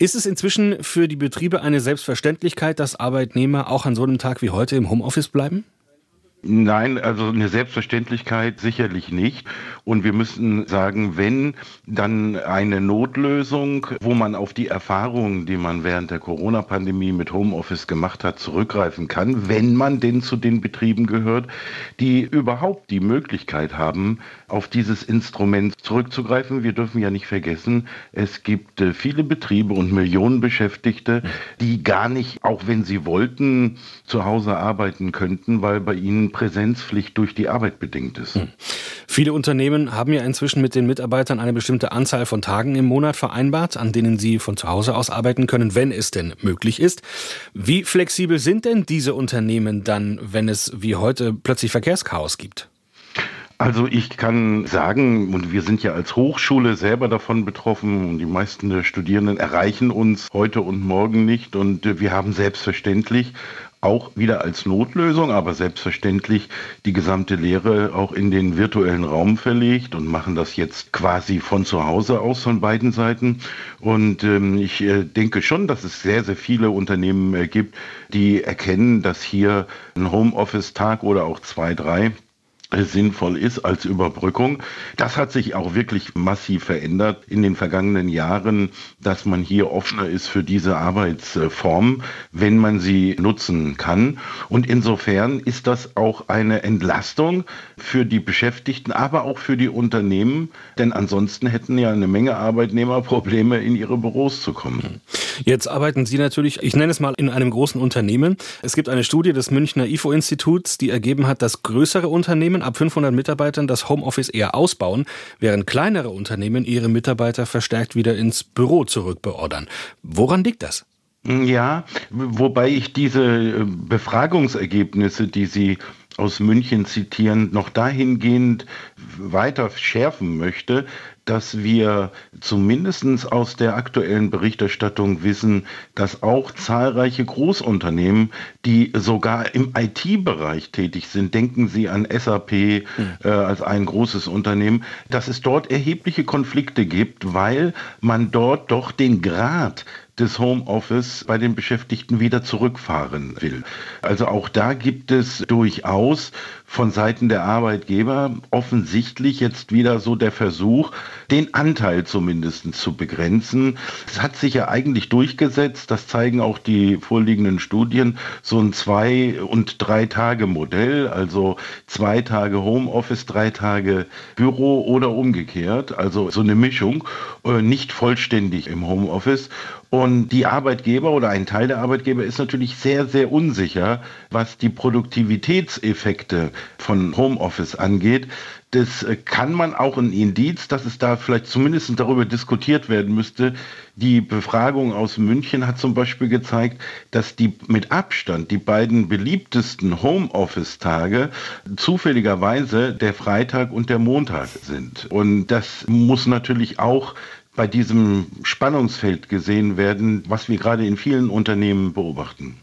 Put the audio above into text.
Ist es inzwischen für die Betriebe eine Selbstverständlichkeit, dass Arbeitnehmer auch an so einem Tag wie heute im Homeoffice bleiben? Nein, also eine Selbstverständlichkeit sicherlich nicht. Und wir müssen sagen, wenn dann eine Notlösung, wo man auf die Erfahrungen, die man während der Corona-Pandemie mit Homeoffice gemacht hat, zurückgreifen kann, wenn man denn zu den Betrieben gehört, die überhaupt die Möglichkeit haben, auf dieses Instrument zurückzugreifen. Wir dürfen ja nicht vergessen, es gibt äh, viele Betriebe und Millionen Beschäftigte, die gar nicht, auch wenn sie wollten, zu Hause arbeiten könnten, weil bei ihnen Präsenzpflicht durch die Arbeit bedingt ist. Hm. Viele Unternehmen haben ja inzwischen mit den Mitarbeitern eine bestimmte Anzahl von Tagen im Monat vereinbart, an denen sie von zu Hause aus arbeiten können, wenn es denn möglich ist. Wie flexibel sind denn diese Unternehmen dann, wenn es wie heute plötzlich Verkehrschaos gibt? Also ich kann sagen, und wir sind ja als Hochschule selber davon betroffen, und die meisten der Studierenden erreichen uns heute und morgen nicht. Und wir haben selbstverständlich auch wieder als Notlösung, aber selbstverständlich die gesamte Lehre auch in den virtuellen Raum verlegt und machen das jetzt quasi von zu Hause aus von beiden Seiten. Und ähm, ich äh, denke schon, dass es sehr, sehr viele Unternehmen äh, gibt, die erkennen, dass hier ein Homeoffice-Tag oder auch zwei, drei sinnvoll ist als Überbrückung. Das hat sich auch wirklich massiv verändert in den vergangenen Jahren, dass man hier offener ist für diese Arbeitsform, wenn man sie nutzen kann. Und insofern ist das auch eine Entlastung für die Beschäftigten, aber auch für die Unternehmen, denn ansonsten hätten ja eine Menge Arbeitnehmer Probleme, in ihre Büros zu kommen. Jetzt arbeiten Sie natürlich, ich nenne es mal, in einem großen Unternehmen. Es gibt eine Studie des Münchner IFO-Instituts, die ergeben hat, dass größere Unternehmen ab 500 Mitarbeitern das Homeoffice eher ausbauen, während kleinere Unternehmen ihre Mitarbeiter verstärkt wieder ins Büro zurückbeordern. Woran liegt das? Ja, wobei ich diese äh, Befragungsergebnisse, die Sie aus München zitieren, noch dahingehend weiter schärfen möchte, dass wir zumindest aus der aktuellen Berichterstattung wissen, dass auch zahlreiche Großunternehmen, die sogar im IT-Bereich tätig sind, denken Sie an SAP äh, als ein großes Unternehmen, dass es dort erhebliche Konflikte gibt, weil man dort doch den Grad des Homeoffice bei den Beschäftigten wieder zurückfahren will. Also auch da gibt es durchaus von Seiten der Arbeitgeber offensichtlich jetzt wieder so der Versuch, den Anteil zumindest zu begrenzen. Es hat sich ja eigentlich durchgesetzt, das zeigen auch die vorliegenden Studien, so ein Zwei- und Drei-Tage-Modell, also zwei Tage Homeoffice, drei Tage Büro oder umgekehrt, also so eine Mischung, äh, nicht vollständig im Homeoffice. Und die Arbeitgeber oder ein Teil der Arbeitgeber ist natürlich sehr, sehr unsicher, was die Produktivitätseffekte von Homeoffice angeht. Das äh, kann man auch ein Indiz, dass es da vielleicht zumindest darüber diskutiert werden müsste. Die Befragung aus München hat zum Beispiel gezeigt, dass die mit Abstand die beiden beliebtesten Homeoffice-Tage zufälligerweise der Freitag und der Montag sind. Und das muss natürlich auch bei diesem Spannungsfeld gesehen werden, was wir gerade in vielen Unternehmen beobachten.